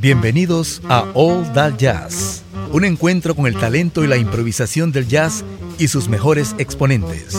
Bienvenidos a All That Jazz, un encuentro con el talento y la improvisación del jazz y sus mejores exponentes.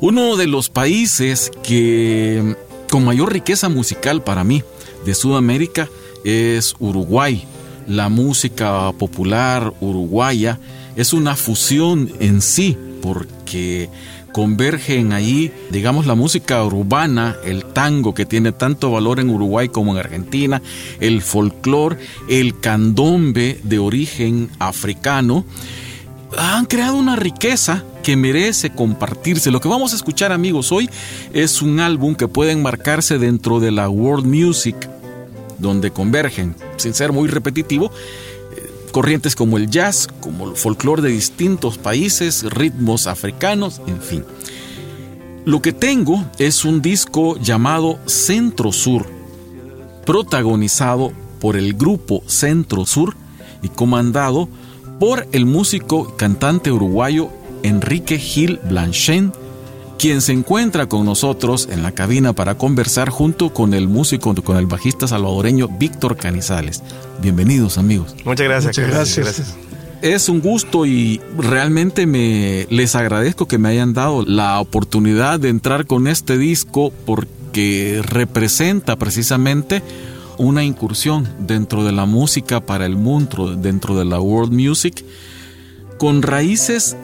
Uno de los países que con mayor riqueza musical para mí de Sudamérica es Uruguay. La música popular uruguaya es una fusión en sí porque convergen ahí, digamos, la música urbana, el tango que tiene tanto valor en Uruguay como en Argentina, el folclore, el candombe de origen africano, han creado una riqueza que merece compartirse. Lo que vamos a escuchar amigos hoy es un álbum que puede enmarcarse dentro de la world music donde convergen, sin ser muy repetitivo, eh, corrientes como el jazz, como el folclore de distintos países, ritmos africanos, en fin. Lo que tengo es un disco llamado Centro Sur, protagonizado por el grupo Centro Sur y comandado por el músico y cantante uruguayo Enrique Gil Blanchen, quien se encuentra con nosotros en la cabina para conversar junto con el músico, con el bajista salvadoreño Víctor Canizales. Bienvenidos amigos. Muchas gracias. Muchas gracias. Es un gusto y realmente me les agradezco que me hayan dado la oportunidad de entrar con este disco porque representa precisamente una incursión dentro de la música para el mundo, dentro de la world music, con raíces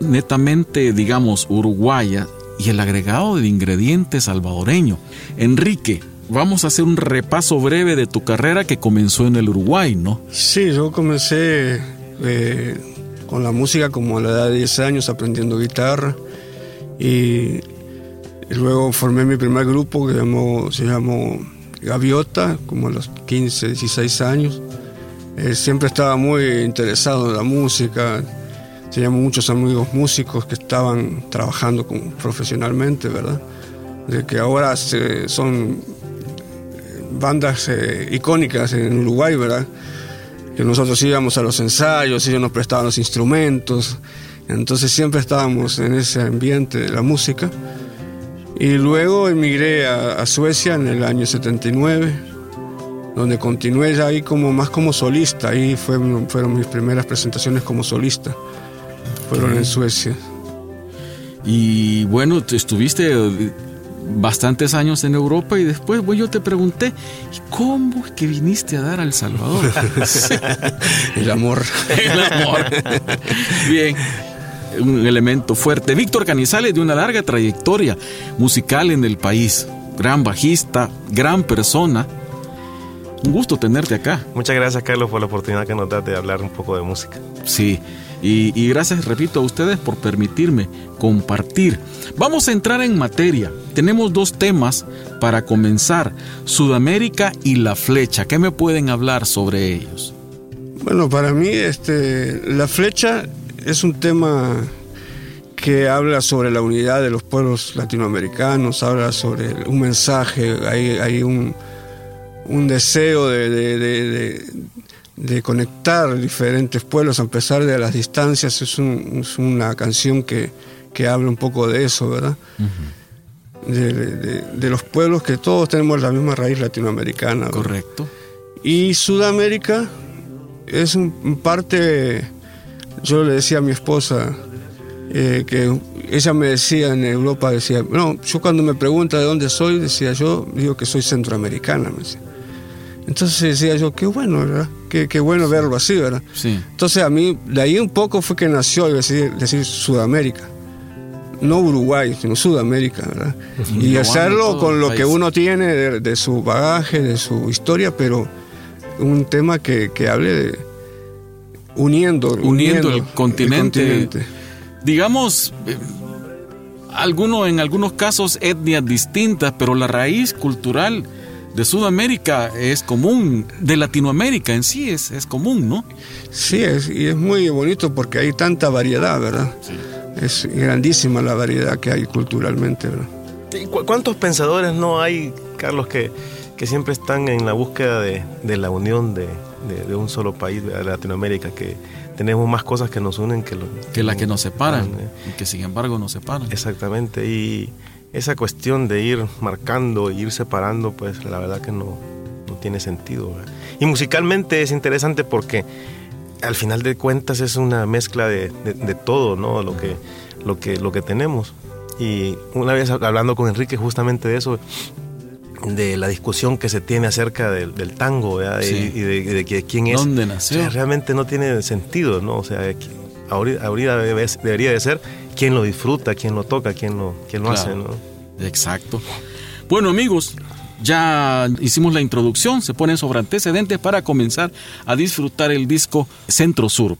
netamente, digamos, uruguaya y el agregado de ingredientes salvadoreño. Enrique, vamos a hacer un repaso breve de tu carrera que comenzó en el Uruguay, ¿no? Sí, yo comencé eh, con la música como a la edad de 10 años aprendiendo guitarra y, luego formé mi primer grupo que se llamó Gaviota, como a los 15, 16 años. Eh, siempre estaba muy interesado en la música, teníamos muchos amigos músicos que estaban trabajando profesionalmente, ¿verdad? De que ahora son bandas eh, icónicas en Uruguay, ¿verdad? Que nosotros íbamos a los ensayos, ellos nos prestaban los instrumentos, entonces siempre estábamos en ese ambiente de la música. Y luego emigré a, Suecia en el año 79, donde continué ya ahí como más como solista, ahí fueron mis primeras presentaciones como solista fueron en Suecia. Y bueno, estuviste eh, bastantes años en Europa y después yo te pregunté, ¿cómo es que viniste a dar al Salvador? El amor. El amor. Bien. Un elemento fuerte. Víctor Canizales de una larga trayectoria musical en el país. Gran bajista, gran persona. Un gusto tenerte acá. Muchas gracias, Carlos, por la oportunidad que nos das de hablar un poco de música. Sí. Y, gracias, repito, a ustedes por permitirme compartir. Vamos a entrar en materia. Tenemos dos temas para comenzar, Sudamérica y la flecha. ¿Qué me pueden hablar sobre ellos? Bueno, para mí este, la flecha es un tema que habla sobre la unidad de los pueblos latinoamericanos, habla sobre un mensaje, hay, un, deseo de, de conectar diferentes pueblos a pesar de las distancias. Es, una canción que, habla un poco de eso, ¿verdad? de, los pueblos que todos tenemos la misma raíz latinoamericana. Correcto. Y Sudamérica es un, parte, yo le decía a mi esposa, eh, que ella me decía en Europa, decía, no, yo cuando me pregunta de dónde soy, decía yo, digo que soy centroamericana, me decía. Entonces decía yo, qué bueno, ¿verdad? Qué, bueno verlo así, ¿verdad? Sí. Entonces a mí, de ahí un poco fue que nació decir, decir Sudamérica. No Uruguay, sino Sudamérica, ¿verdad? Y hacerlo con lo que uno tiene de, su bagaje, de su historia, pero un tema que, hable de uniendo, uniendo, el, continente, Digamos, eh, alguno, en algunos casos etnias distintas, pero la raíz cultural de Sudamérica es común, de Latinoamérica en sí es, es común, ¿no? Sí, es, y es muy bonito porque hay tanta variedad, ¿verdad? Es grandísima la variedad que hay culturalmente, ¿verdad? ¿Cuántos pensadores no hay, Carlos, que, que siempre están en la búsqueda de, de la unión de, de, un solo país, de Latinoamérica, que tenemos más cosas que nos unen que, lo, que las que nos separan, ¿eh? y que sin embargo nos separan. Exactamente, y esa cuestión de ir marcando ir separando, pues la verdad que no, no tiene sentido. Y musicalmente es interesante porque al final de cuentas es una mezcla de, de, todo, ¿no? Lo que, lo, que, lo que tenemos. Y una vez hablando con Enrique justamente de eso, de la discusión que se tiene acerca del, tango y, de, quién es. ¿Dónde nació? realmente no tiene sentido, ¿no? O sea, ahorita, debería de ser quién lo disfruta, quién lo toca, quién lo, quién lo hace, ¿no? Exacto. Bueno, amigos, ya hicimos la introducción, se ponen sobre antecedentes para comenzar a disfrutar el disco Centro Sur.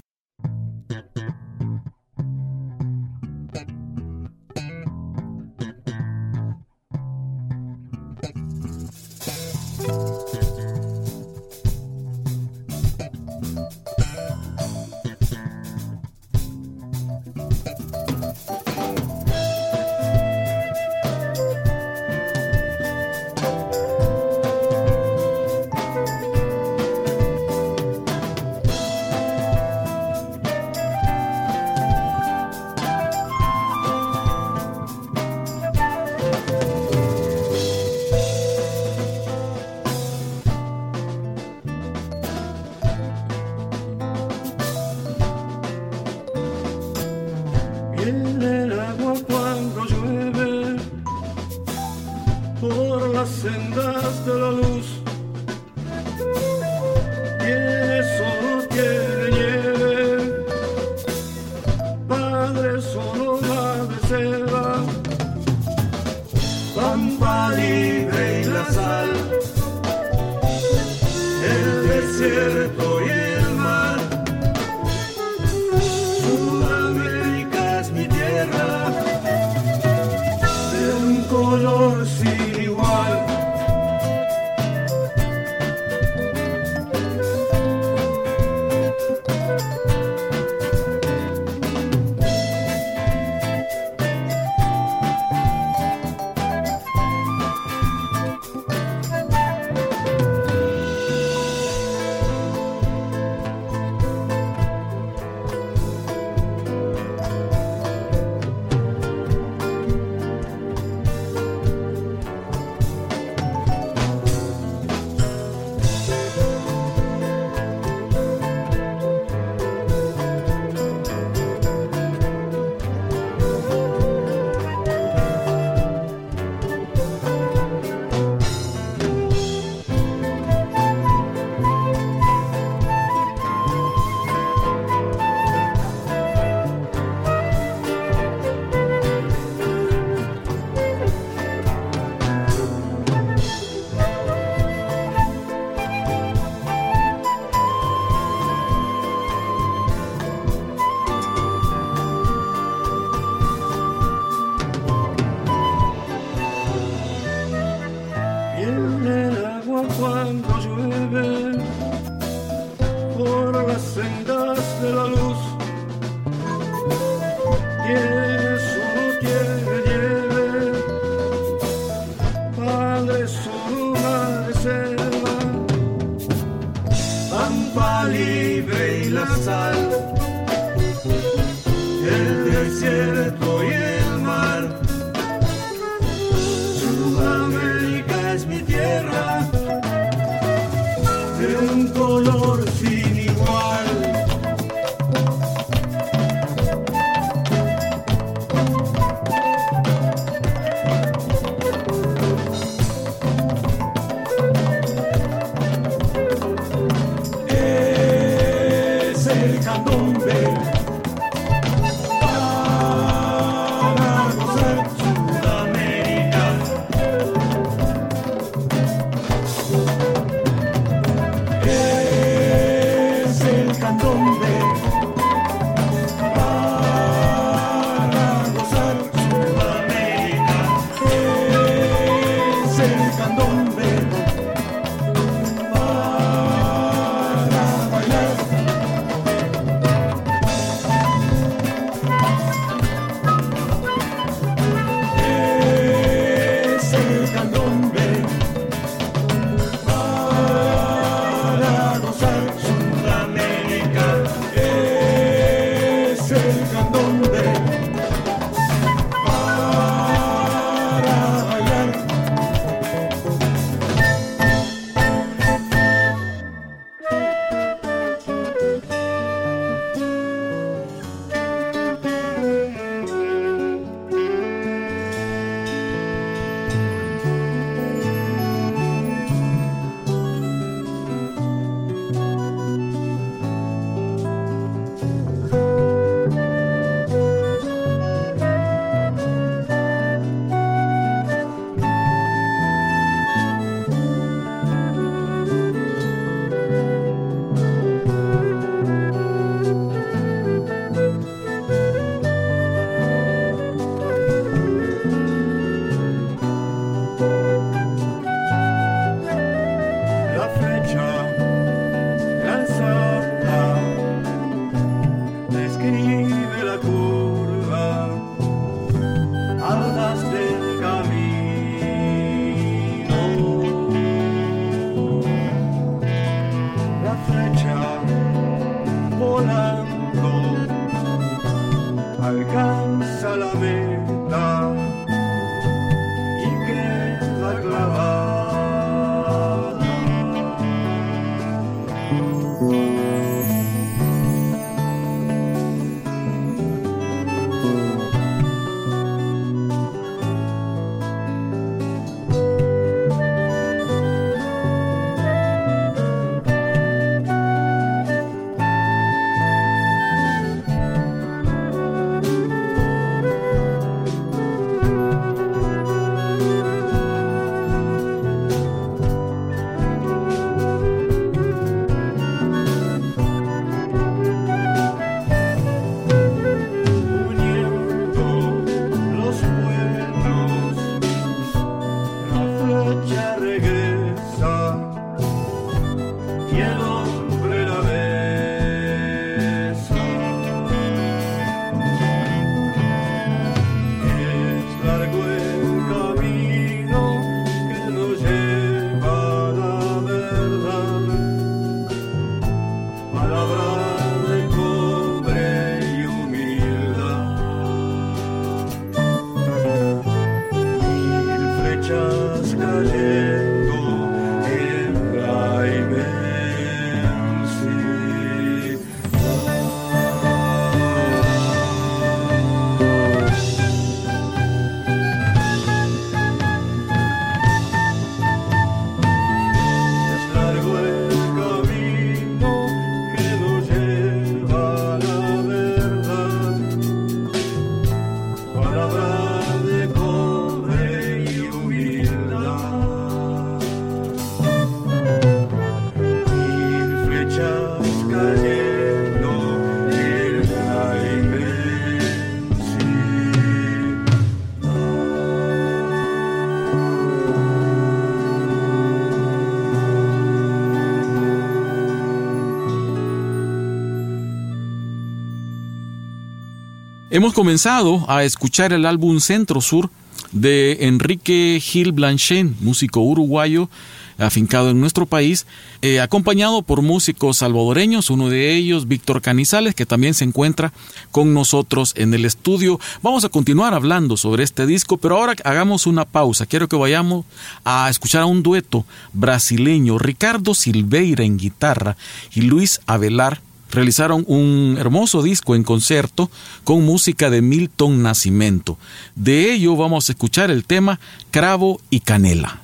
Hemos comenzado a escuchar el álbum Centro Sur de Enrique Gil Blanchet, músico uruguayo afincado en nuestro país, eh, acompañado por músicos salvadoreños, uno de ellos, Víctor Canizales, que también se encuentra con nosotros en el estudio. Vamos a continuar hablando sobre este disco, pero ahora hagamos una pausa. Quiero que vayamos a escuchar a un dueto brasileño, Ricardo Silveira en guitarra y Luis Avelar realizaron un hermoso disco en concierto con música de Milton Nacimiento. De ello vamos a escuchar el tema Cravo y Canela.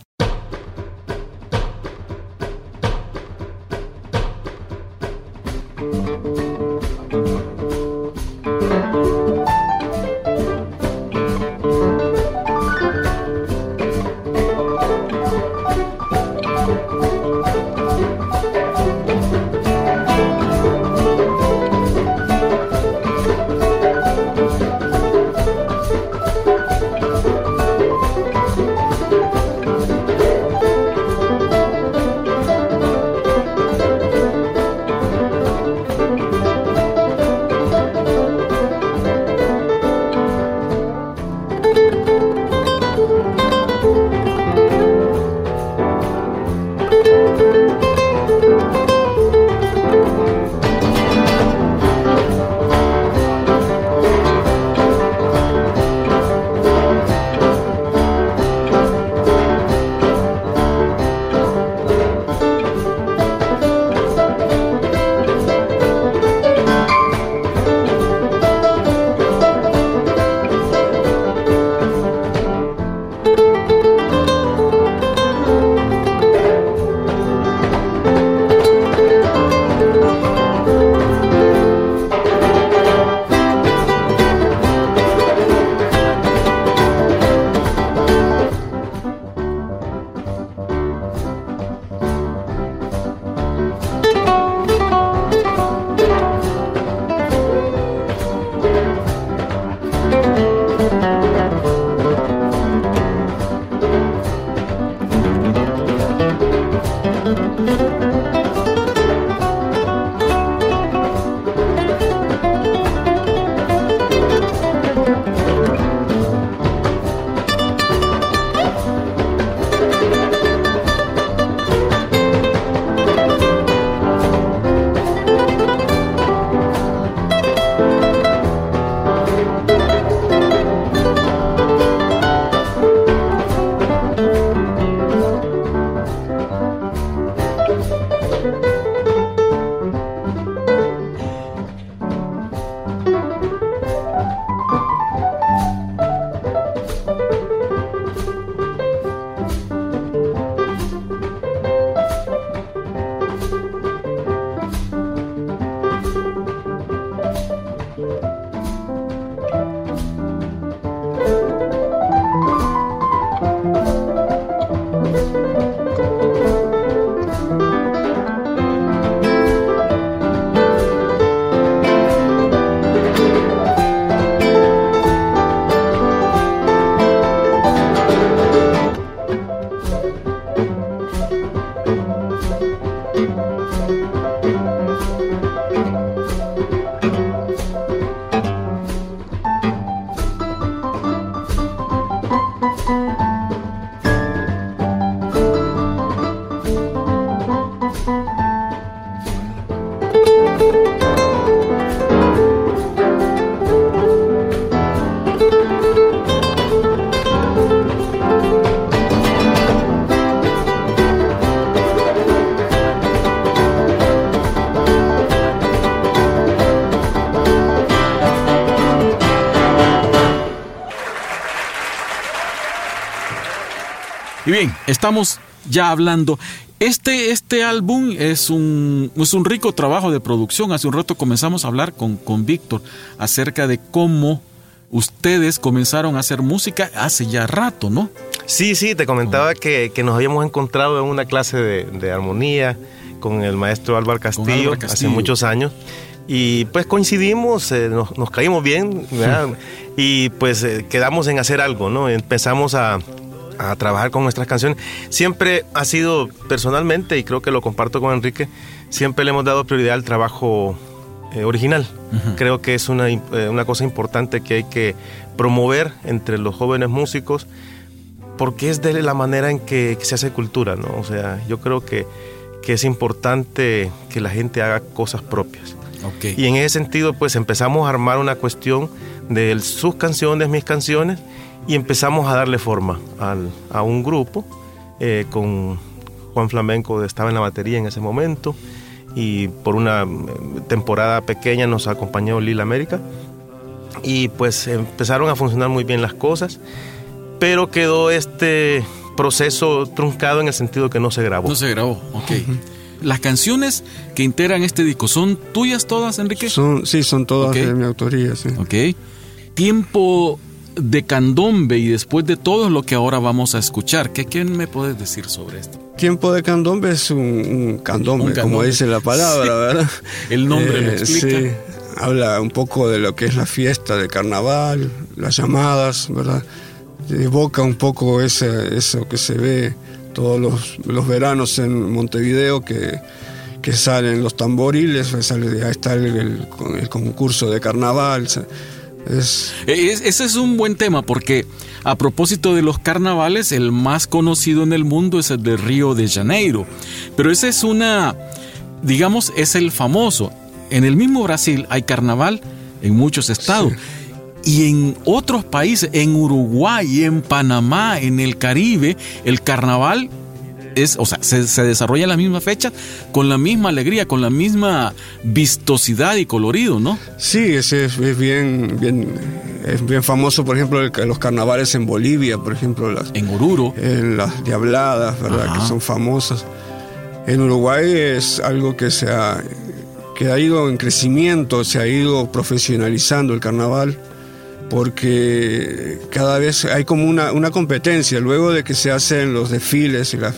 Y bien, estamos ya hablando. Este, este álbum es un, es un rico trabajo de producción. Hace un rato comenzamos a hablar con, con Víctor acerca de cómo ustedes comenzaron a hacer música hace ya rato, ¿no? Sí, sí, te comentaba que, que nos habíamos encontrado en una clase de, de armonía con el maestro Álvaro Castillo, Álvaro Castillo. hace muchos años. Y pues coincidimos, eh, nos, nos, caímos bien, ¿verdad? y pues eh, quedamos en hacer algo, ¿no? Empezamos a, a trabajar con nuestras canciones. Siempre ha sido personalmente, y creo que lo comparto con Enrique, siempre le hemos dado prioridad al trabajo eh, original. Uh -huh. Creo que es una, eh, una, cosa importante que hay que promover entre los jóvenes músicos, porque es de la manera en que, que se hace cultura, ¿no? O sea, yo creo que, que, es importante que la gente haga cosas propias. Okay. Y en ese sentido, pues empezamos a armar una cuestión de sus canciones, mis canciones, y empezamos a darle forma al, a un grupo eh, con Juan Flamenco estaba en la batería en ese momento y por una eh, temporada pequeña nos acompañó Lila América y pues empezaron a funcionar muy bien las cosas pero quedó este proceso truncado en el sentido que no se grabó. No se grabó ok. Las canciones que integran este disco son tuyas todas Enrique son sí son todas okay. de mi autoría sí. Ok. Tiempo de candombe y después de todo lo que ahora vamos a escuchar. ¿Qué, qué me puedes decir sobre esto? Tiempo de candombe es un, un, candombe, un candombe, como dice la palabra, sí. ¿verdad? El nombre eh, lo explica. Sí, habla un poco de lo que es la fiesta de carnaval, las llamadas, ¿verdad? Evoca un poco ese, eso que se ve todos los, los veranos en Montevideo, que, que salen los tamboriles, sale, ahí está el, el, el concurso de carnaval. Es... Ese es un buen tema porque a propósito de los carnavales, el más conocido en el mundo es el de Río de Janeiro. Pero ese es una, digamos, es el famoso. En el mismo Brasil hay carnaval en muchos estados. Sí. Y en otros países, en Uruguay, en Panamá, en el Caribe, el carnaval es, o sea, se, se, desarrolla en la misma fecha, con la misma alegría, con la misma vistosidad y colorido, ¿no? Sí, ese es, es bien, bien, es bien famoso, por ejemplo, el, los carnavales en Bolivia, por ejemplo. Las, en Oruro. En las Diabladas, ¿verdad? Ajá. Que son famosas. En Uruguay es algo que se ha, que ha ido en crecimiento, se ha ido profesionalizando el carnaval porque cada vez hay como una, una, competencia, luego de que se hacen los desfiles y las,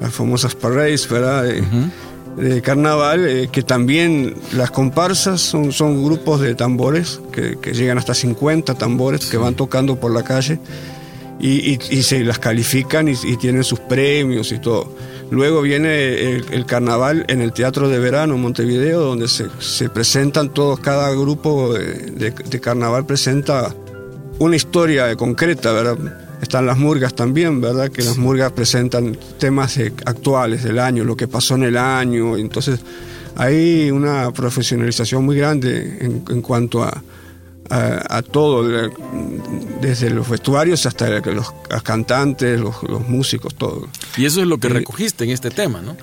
las famosas parades, ¿verdad? De, uh -huh. de carnaval, eh, que también las comparsas son, son grupos de tambores que, que, llegan hasta 50 tambores que van tocando por la calle y, y, y se las califican y, y, tienen sus premios y todo. Luego viene el, el, carnaval en el Teatro de Verano, Montevideo, donde se, se presentan todos, cada grupo de, de, de, carnaval presenta una historia concreta, ¿verdad? Están las murgas también, ¿verdad? Que las murgas presentan temas actuales del año, lo que pasó en el año. Entonces, hay una profesionalización muy grande en, en cuanto a, a, a, todo, desde los vestuarios hasta los, los cantantes, los, los, músicos, todo. Y eso es lo que recogiste en este tema, ¿no?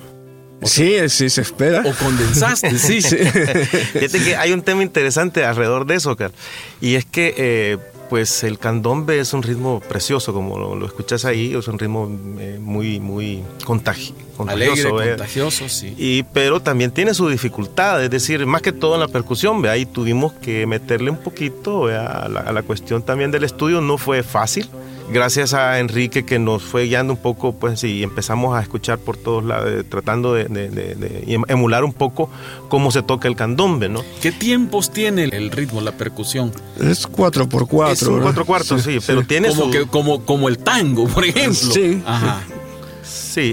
O sí, sí, se espera. O condensaste, sí. sí. Fíjate que hay un tema interesante alrededor de eso, Carl. Y es que eh, pues el candombe es un ritmo precioso, como lo, lo escuchas ahí, es un ritmo eh, muy, muy contagi contagioso. Alegre, contagioso, sí. Y, pero también tiene su dificultad, es decir, más que todo en la percusión, ¿ve? ahí tuvimos que meterle un poquito a la, a la cuestión también del estudio, no fue fácil gracias a Enrique que nos fue guiando un poco, pues y empezamos a escuchar por todos lados, eh, tratando de, de, de, de, emular un poco cómo se toca el candombe, ¿no? ¿Qué tiempos tiene el ritmo, la percusión? Es 4 por 4 Es un 4 cuartos, sí, sí, pero tiene como su... Que, como, como el tango, por ejemplo. Sí. Ajá. Sí,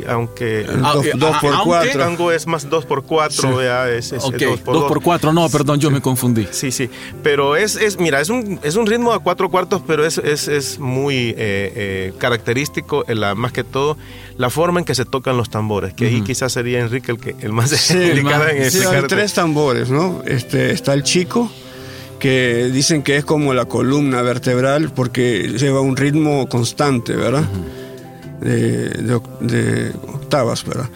aunque 2 ah, por 4 tango es más 2 por 4 sí. es, es, okay. 2 por 2 por 4 no, perdón, yo me confundí. Sí, sí, pero es, es mira, es un, es un ritmo a 4 cuartos, pero es, es, es muy eh, eh, característico, la, más que todo, la forma en que se tocan los tambores, que uh -huh. ahí quizás sería Enrique el, que, el más sí, indicado en sí, hay tres tambores, ¿no? Este, está el chico, que dicen que es como la columna vertebral porque lleva un ritmo constante, ¿verdad? Uh -huh de, de, de, octavas, ¿verdad?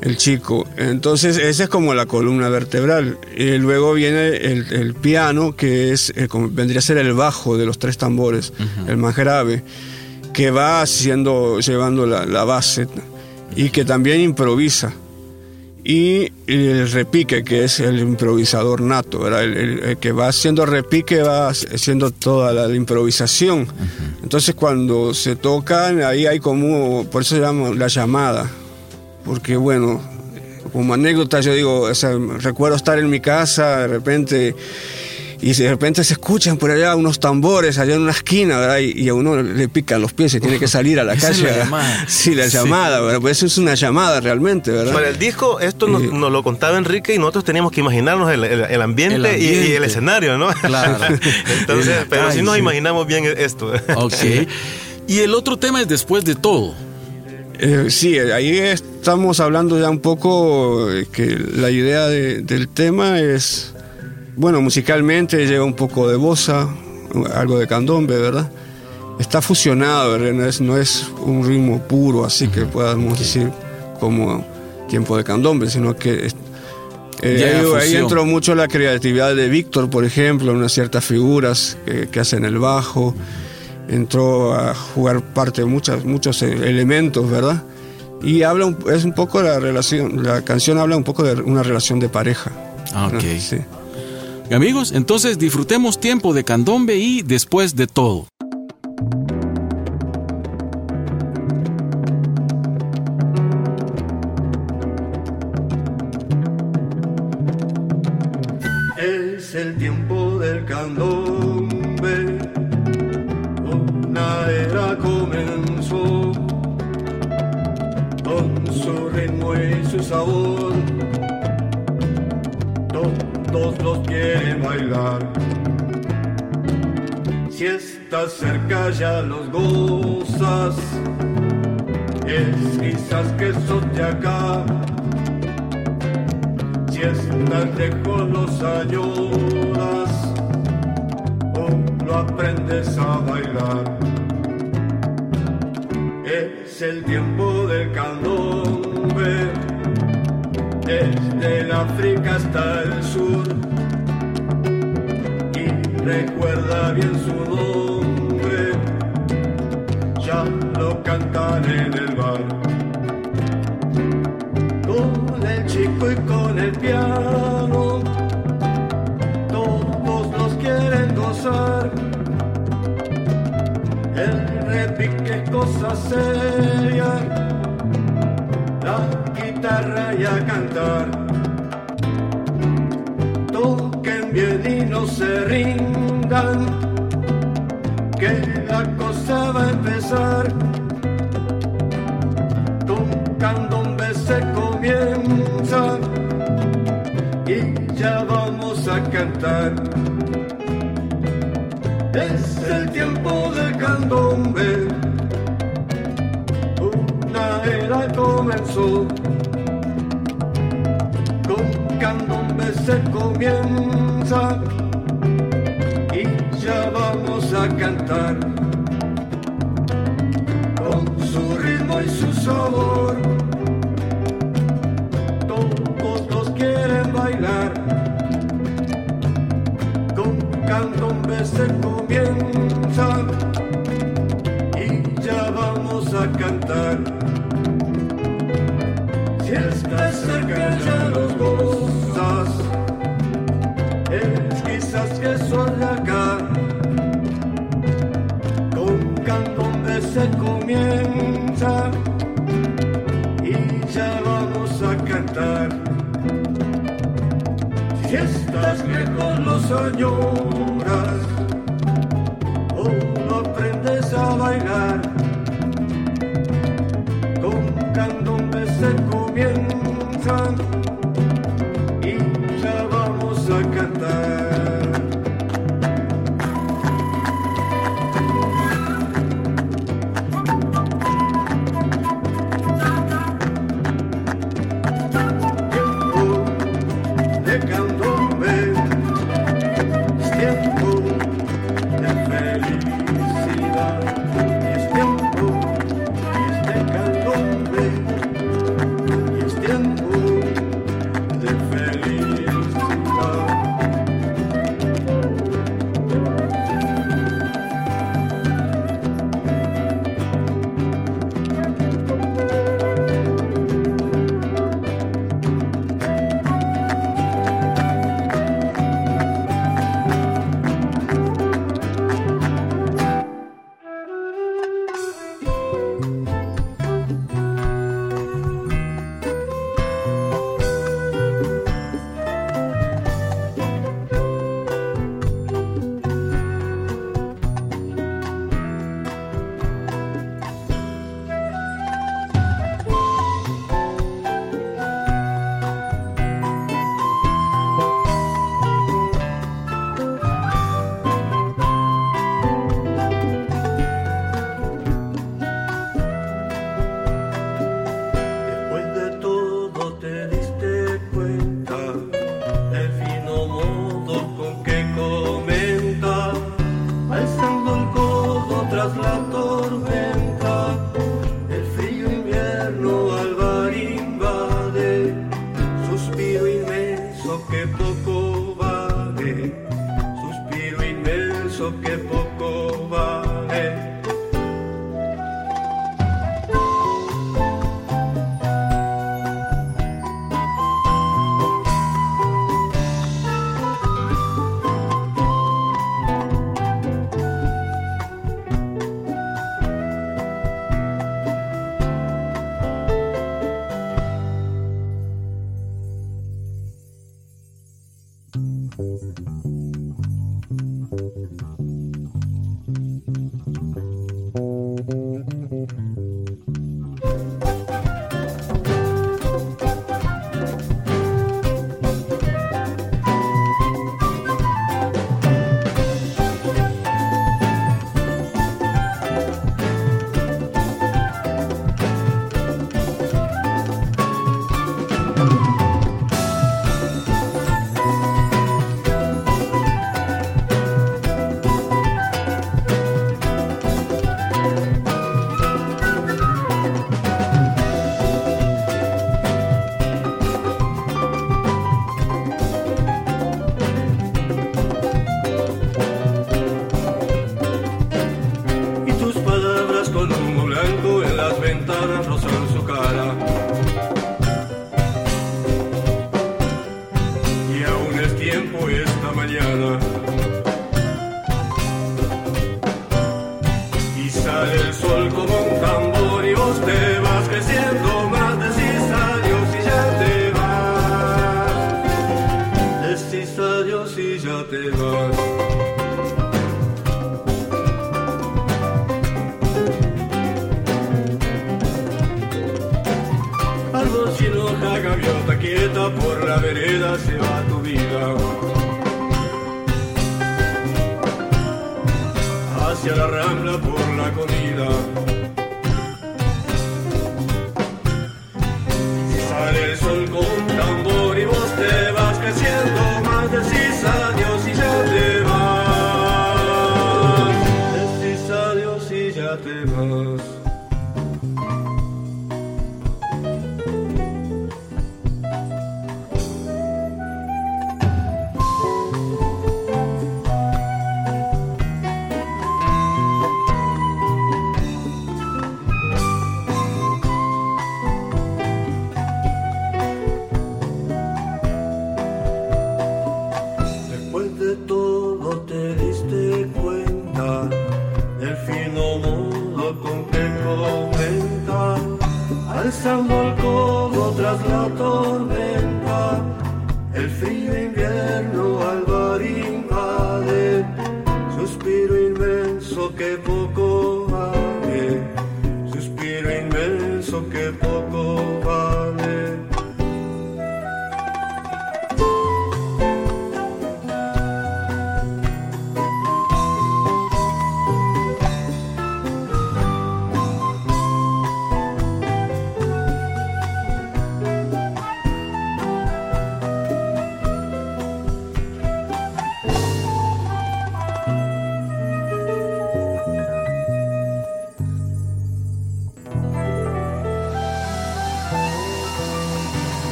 El chico. Entonces, esa es como la columna vertebral. Y luego viene el, el piano, que es, el, vendría a ser el bajo de los tres tambores, uh -huh. el más grave que va haciendo, llevando la, base y que también improvisa. Y el repique, que es el improvisador nato, El, que va haciendo repique va haciendo toda la, improvisación. Entonces cuando se tocan, ahí hay como, por eso se llama la llamada, porque bueno, como anécdota yo digo, recuerdo estar en mi casa, de repente y de repente se escuchan por allá unos tambores allá en una esquina, ¿verdad? Y, a uno le pican los pies y tiene que salir a la calle. la llamada. Sí, la llamada, ¿verdad? Pues eso es una llamada realmente, ¿verdad? Bueno, el disco, esto nos, lo contaba Enrique y nosotros teníamos que imaginarnos el, ambiente, Y, el escenario, ¿no? Claro. Entonces, pero si nos imaginamos bien esto. Ok. Y el otro tema es después de todo. Eh, sí, ahí estamos hablando ya un poco eh, que la idea del tema es bueno, musicalmente lleva un poco de bossa, algo de candombe, ¿verdad? Está fusionado, No es, no es un ritmo puro, así que podamos decir como tiempo de candombe, sino que eh, ahí, entró mucho la creatividad de Víctor, por ejemplo, unas ciertas figuras que, hacen el bajo, entró a jugar parte de muchas, muchos elementos, ¿verdad? Y habla es un poco la relación, la canción habla un poco de una relación de pareja. Ah, ok. Sí. Amigos, entonces disfrutemos tiempo de candombe y después de todo. Estás cerca ya los gozas, es quizás que sos de acá. Si estás lejos los añoras, o lo aprendes a bailar. Es el tiempo del candombe desde el África hasta el sur. Y recuerda bien su nombre, chico y con el piano, todos los quieren gozar. El repique es cosa seria guitarra y a cantar. Toquen bien y no se rindan, que la cosa va a empezar. Comenzó. se comienza y ya vamos a cantar con su ritmo y su sabor. Todos quieren bailar con candombe se comienza y ya vamos a cantar. Añoras o no aprendes a bailar,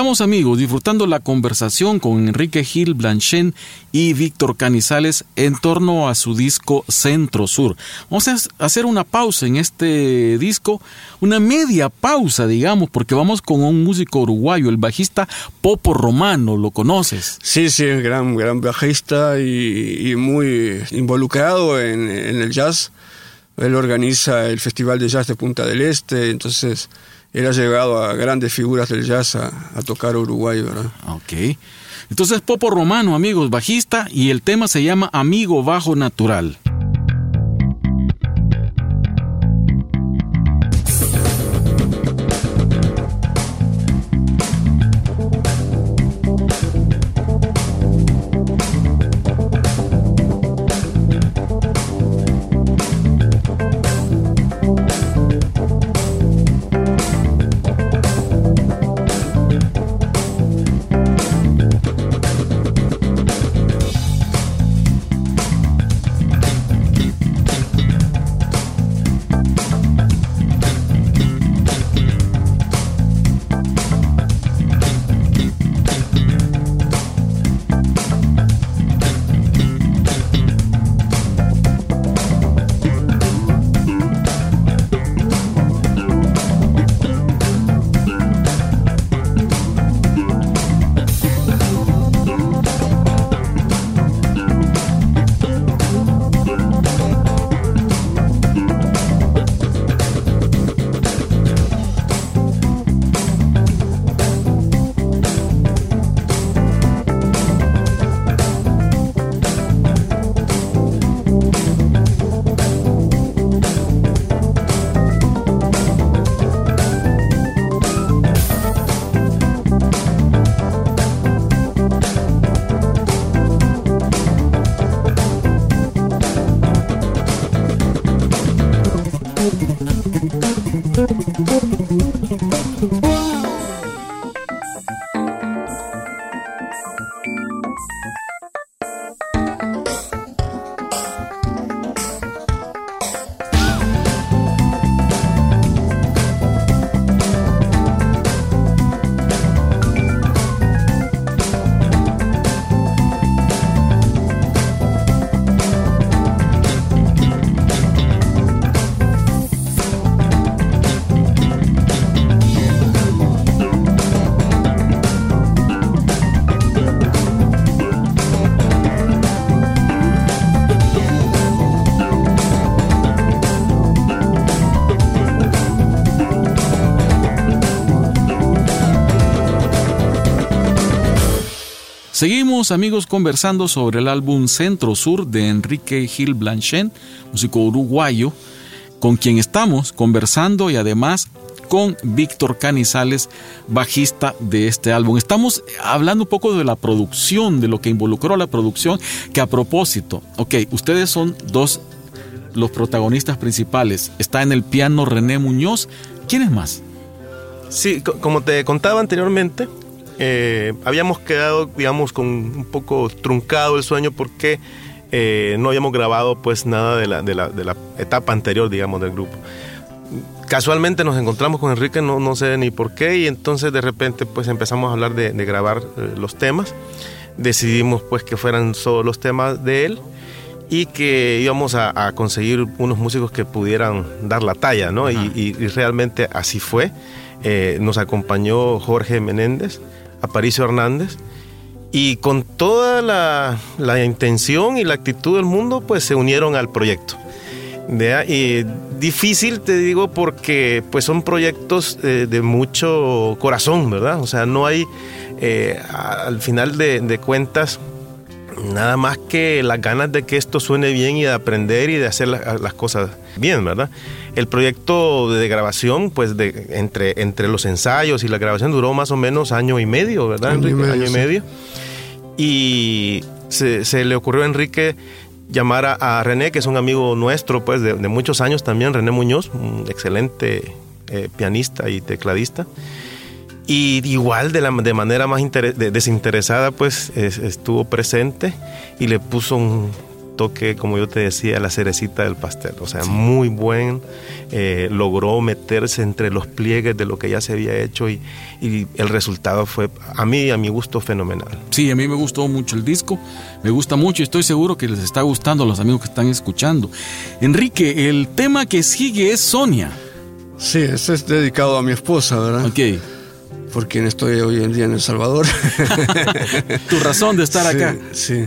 Estamos amigos disfrutando la conversación con Enrique Gil Blanchen y Víctor Canizales en torno a su disco Centro Sur. Vamos a hacer una pausa en este disco, una media pausa digamos, porque vamos con un músico uruguayo, el bajista Popo Romano, ¿lo conoces? Sí, sí, gran, gran bajista y, y muy involucrado en, en el jazz. Él organiza el Festival de Jazz de Punta del Este, entonces él ha llegado a grandes figuras del jazz a, a tocar Uruguay, ¿verdad? Ok. Entonces Popo Romano, amigos, bajista, y el tema se llama Amigo Bajo Natural. Amigos conversando sobre el álbum Centro Sur de Enrique Gil Blanchet, músico uruguayo, con quien estamos conversando y además con Víctor Canizales, bajista de este álbum. Estamos hablando un poco de la producción, de lo que involucró la producción, que a propósito, ok, ustedes son dos los protagonistas principales. Está en el piano René Muñoz. ¿Quién es más? Sí, como te contaba anteriormente, eh, habíamos quedado, digamos, con un poco truncado el sueño porque eh, no habíamos grabado pues nada de la, de la, de la etapa anterior, digamos, del grupo casualmente nos encontramos con Enrique, no, no sé ni por qué, y entonces de repente pues empezamos a hablar de, grabar eh, los temas. Decidimos pues que fueran solo los temas de él y que íbamos a, conseguir unos músicos que pudieran dar la talla, ¿no? Y, realmente así fue. Eh, nos acompañó Jorge Menéndez, Aparicio Hernández, y con toda la, la intención y la actitud del mundo, pues se unieron al proyecto. Y difícil, te digo, porque pues son proyectos eh, de mucho corazón, ¿verdad? O sea, no hay, eh, al final de, cuentas, nada más que las ganas de que esto suene bien y de aprender y de hacer las cosas bien, ¿verdad? El proyecto de grabación, pues de, entre, entre los ensayos y la grabación duró más o menos año y medio, ¿verdad, Año y medio. Y se, se, le ocurrió a Enrique llamar a, René, que es un amigo nuestro pues de, muchos años también, René Muñoz, un excelente eh, pianista y tecladista. Y igual de, la, de manera más desinteresada pues estuvo presente y le puso un, toque, como yo te decía, la cerecita del pastel. O sea, muy buen, eh, logró meterse entre los pliegues de lo que ya se había hecho y, el resultado fue, a mí, a mi gusto, fenomenal. Sí, a mí me gustó mucho el disco, me gusta mucho y estoy seguro que les está gustando a los amigos que están escuchando. Enrique, el tema que sigue es Sonia. Sí, este es dedicado a mi esposa, ¿verdad? Ok por quien estoy hoy en día en El Salvador. tu razón de estar acá. Sí.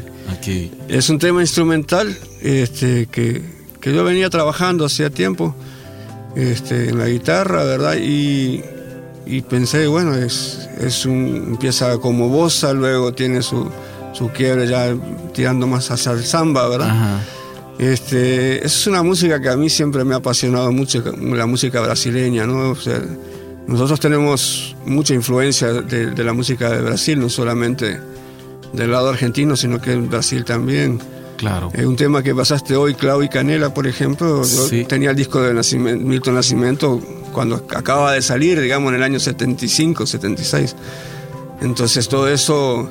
Es un tema instrumental este, que, yo venía trabajando hacía tiempo este, en la guitarra, ¿verdad? Y, pensé, bueno, es, es un, empieza como bossa, luego tiene su, su quiebre ya tirando más hacia el samba, ¿verdad? Este, es una música que a mí siempre me ha apasionado mucho, la música brasileña, ¿no? Nosotros tenemos mucha influencia de, la música de Brasil, no solamente del lado argentino, sino que en Brasil también. Claro. Es un tema que pasaste hoy, Clau y Canela, por ejemplo. Yo tenía el disco de Milton Nacimiento cuando acaba de salir, digamos, en el año 75, 76. Entonces todo eso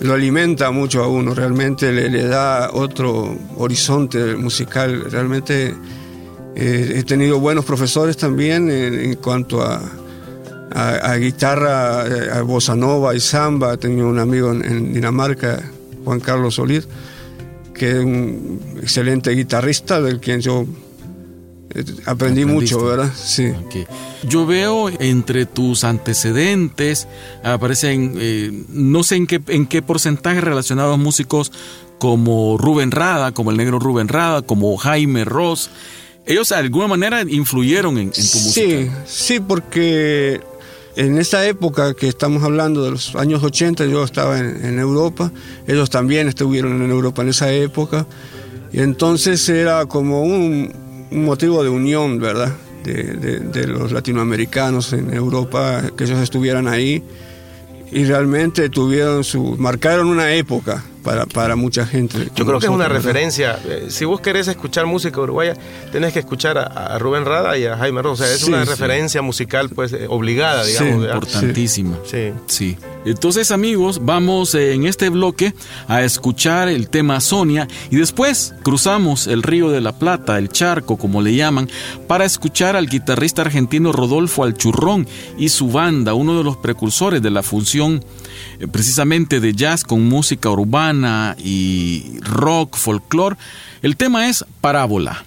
lo alimenta mucho a uno, realmente le, da otro horizonte musical. Realmente eh, he tenido buenos profesores también en cuanto a, a, guitarra, eh, a bossa nova y samba. Tenía un amigo en, Dinamarca, Juan Carlos Solís, que es un excelente guitarrista del quien yo eh, aprendí mucho, ¿verdad? Sí. Yo veo entre tus antecedentes, aparecen, eh, no sé en qué, en qué porcentaje relacionados músicos como Rubén Rada, como el negro Rubén Rada, como Jaime Ross. Ellos de alguna manera influyeron en, tu música. Sí, sí, porque en esta época que estamos hablando de los años 80, yo estaba en, Europa, ellos también estuvieron en Europa en esa época, y entonces era como un, motivo de unión, ¿verdad? De, los latinoamericanos en Europa, que ellos estuvieran ahí, y realmente tuvieron su, marcaron una época, para, para mucha gente. Yo creo que es una referencia. Eh, si vos querés escuchar música uruguaya, tenés que escuchar a, Rubén Rada y a Jaime Rosa. es una referencia musical pues eh, obligada, digamos. Importantísima. Sí. Sí. Entonces, amigos, vamos eh, en este bloque a escuchar el tema Sonia y después cruzamos el río de la Plata, el charco, como le llaman, para escuchar al guitarrista argentino Rodolfo Alchurrón y su banda, uno de los precursores de la función precisamente de jazz con música urbana y rock, folclore. El tema es Parábola.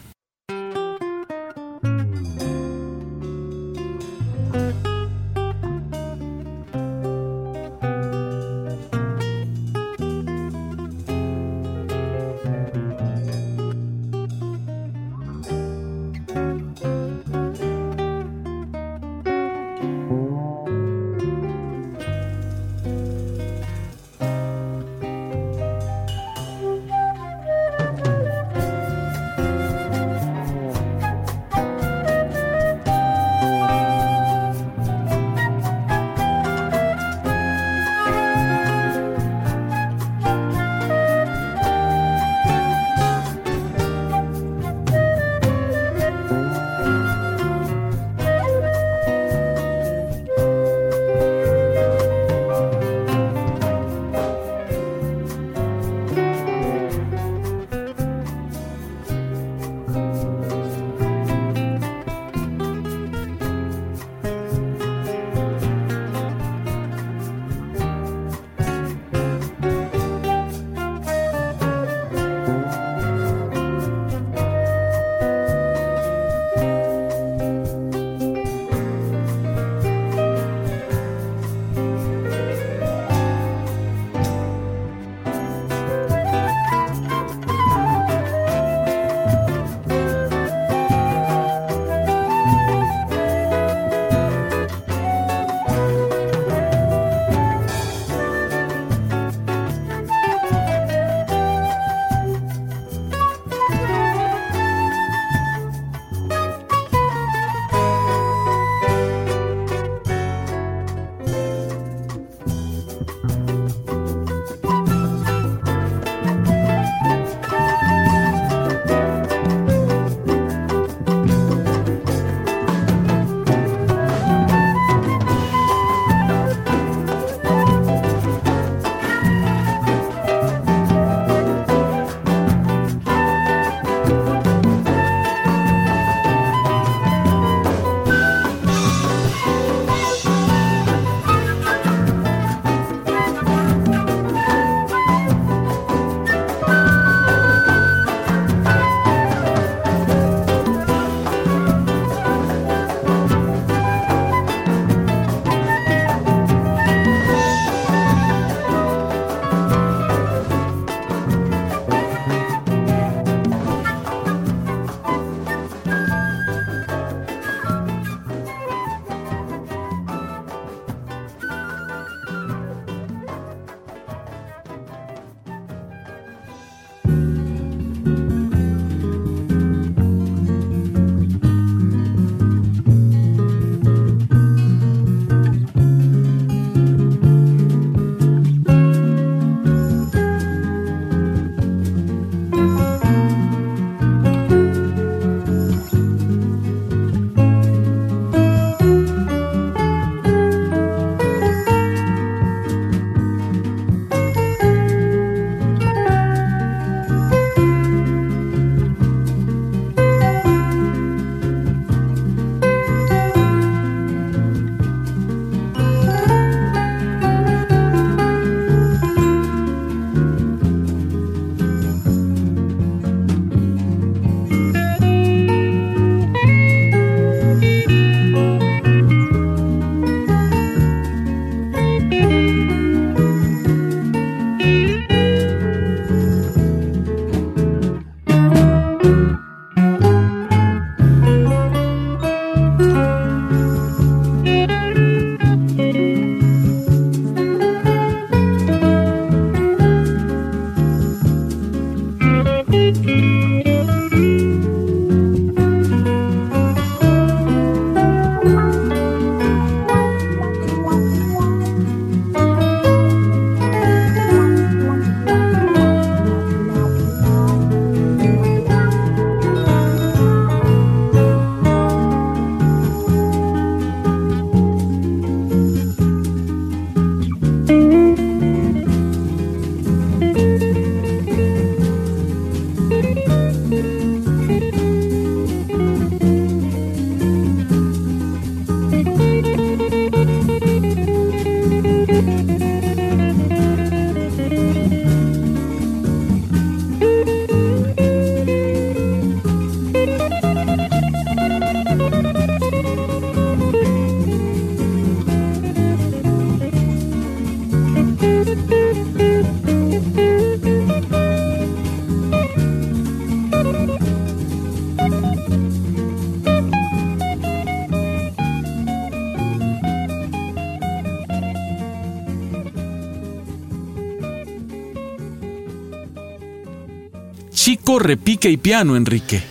Repique y piano, Enrique.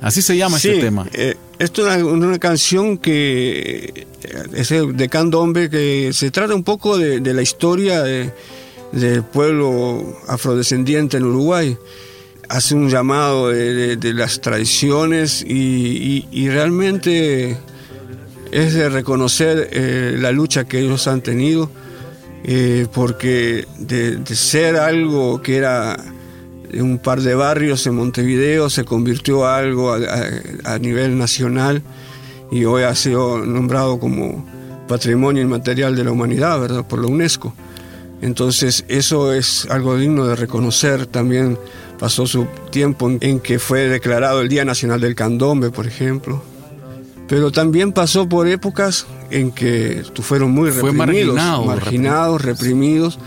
Así se llama este tema. Eh, esto es una, canción que eh, es de candombe que se trata un poco de, la historia del pueblo afrodescendiente en Uruguay. Hace un llamado de, las tradiciones y, realmente es de reconocer eh, la lucha que ellos han tenido, porque de ser algo que era un par de barrios en Montevideo se convirtió a algo a, nivel nacional y hoy ha sido nombrado como Patrimonio Inmaterial de la Humanidad, ¿verdad? Por la UNESCO. Entonces eso es algo digno de reconocer. También pasó su tiempo en que fue declarado el Día Nacional del Candombe, por ejemplo. Pero también pasó por épocas en que fueron muy reprimidos, marginados, reprimidos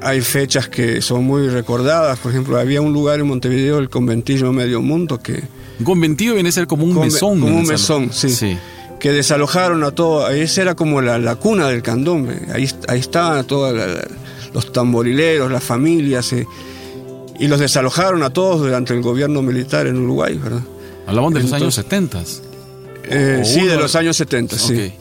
hay fechas que son muy recordadas. Por ejemplo, había un lugar en Montevideo, el conventillo Medio Mundo, que... Un conventillo viene a ser como un mesón. Como un mesón, sí, Que desalojaron a todo. Esa era como la, cuna del candombe. Ahí, ahí estaban todos los tamborileros, las familias. Eh, y los desalojaron a todos durante el gobierno militar en Uruguay, ¿verdad? Hablaban de los años 70. Eh, sí, de los años 70, sí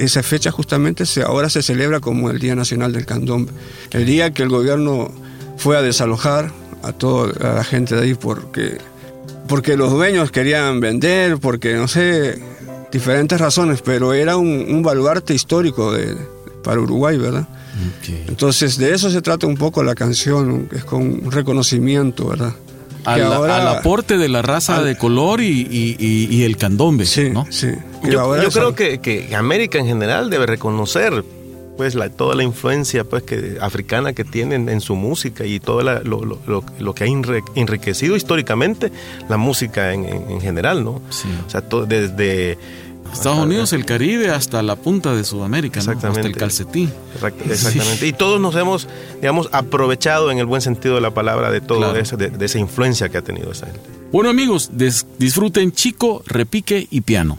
esa fecha justamente se, ahora se celebra como el Día Nacional del Candombe. El día que el gobierno fue a desalojar a toda la gente de ahí porque, porque los dueños querían vender, porque no sé, diferentes razones, pero era un, baluarte histórico de, para Uruguay, ¿verdad? Entonces de eso se trata un poco la canción, es con un reconocimiento, ¿verdad? Al, aporte de la raza de color y, el candombe. Sí, ¿no? sí. Yo, creo que, América en general debe reconocer pues la, toda la influencia pues que africana que tienen en su música y todo lo, que ha enriquecido históricamente la música en, general, ¿no? Sí. O sea, desde Estados Unidos, el Caribe, hasta la punta de Sudamérica, hasta el calcetín. exactamente. Y todos nos hemos, digamos, aprovechado en el buen sentido de la palabra de de, esa influencia que ha tenido esa gente. Bueno amigos, disfruten chico, repique y piano.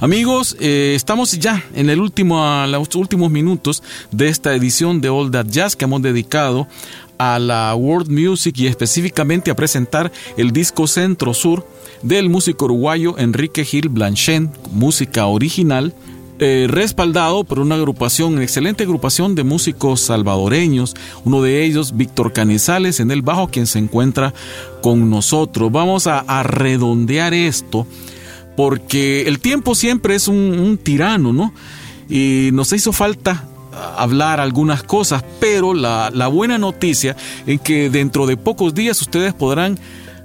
Amigos, eh, estamos ya en el último, los últimos minutos de esta edición de All That Jazz que hemos dedicado a la World Music y específicamente a presentar el disco Centro Sur del músico uruguayo Enrique Gil Blanchen, música original, eh, respaldado por una agrupación, excelente agrupación de músicos salvadoreños, uno de ellos Víctor Canizales en el bajo, quien se encuentra con nosotros. Vamos a, redondear esto porque el tiempo siempre es un, tirano, ¿no? Y nos hizo falta hablar algunas cosas, pero la, la buena noticia es que dentro de pocos días ustedes podrán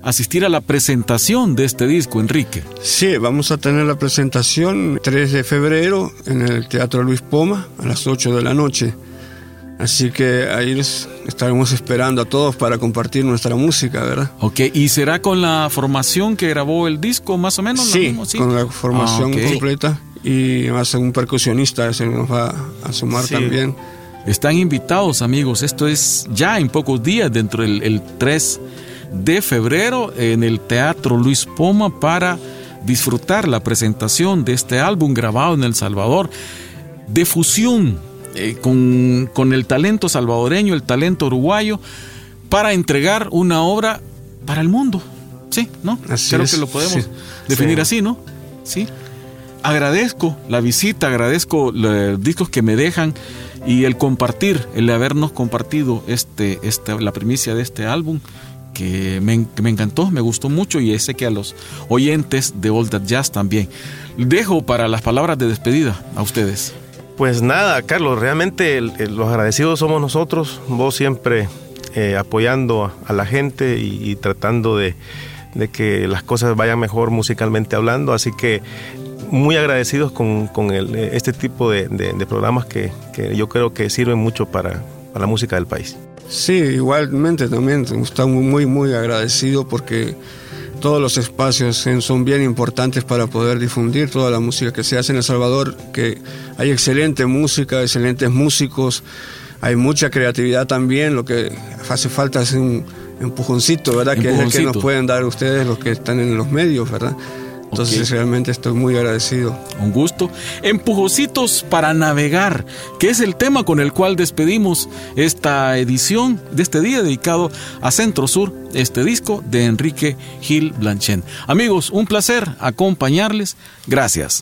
asistir a la presentación de este disco, Enrique. Sí, vamos a tener la presentación 3 de febrero en el Teatro Luis Poma a las 8 de la noche. Así que ahí les estaremos esperando a todos para compartir nuestra música, ¿verdad? Ok, ¿y será con la formación que grabó el disco, más o menos? Sí, con la formación ah, completa. Y además un percusionista se nos va a sumar también. Están invitados, amigos. Esto es ya en pocos días, dentro del el 3 de febrero en el Teatro Luis Poma para disfrutar la presentación de este álbum grabado en El Salvador de fusión eh, con, el talento salvadoreño, el talento uruguayo, para entregar una obra para el mundo. Sí, ¿no? Creo que lo podemos definir así, ¿no? Sí. Agradezco la visita, agradezco los discos que me dejan y el compartir, el habernos compartido este, este, la primicia de este álbum que me, encantó, me gustó mucho y sé que a los oyentes de Old That Jazz también. Dejo para las palabras de despedida a ustedes. Pues nada, Carlos, realmente los agradecidos somos nosotros, vos siempre eh, apoyando a la gente y, tratando de, que las cosas vayan mejor musicalmente hablando, así que muy agradecidos con, este tipo de, programas que, yo creo que sirven mucho para la música del país. Sí, igualmente también estamos muy, muy agradecidos porque todos los espacios son bien importantes para poder difundir toda la música que se hace en El Salvador, que hay excelente música, excelentes músicos, hay mucha creatividad también, lo que hace falta es un empujoncito, ¿verdad? Que es el que nos pueden dar ustedes los que están en los medios, ¿verdad? Entonces realmente estoy muy agradecido. Un gusto. Empujocitos para navegar, que es el tema con el cual despedimos esta edición de este día dedicado a Centro Sur, este disco de Enrique Gil Blanchen. Amigos, un placer acompañarles. Gracias.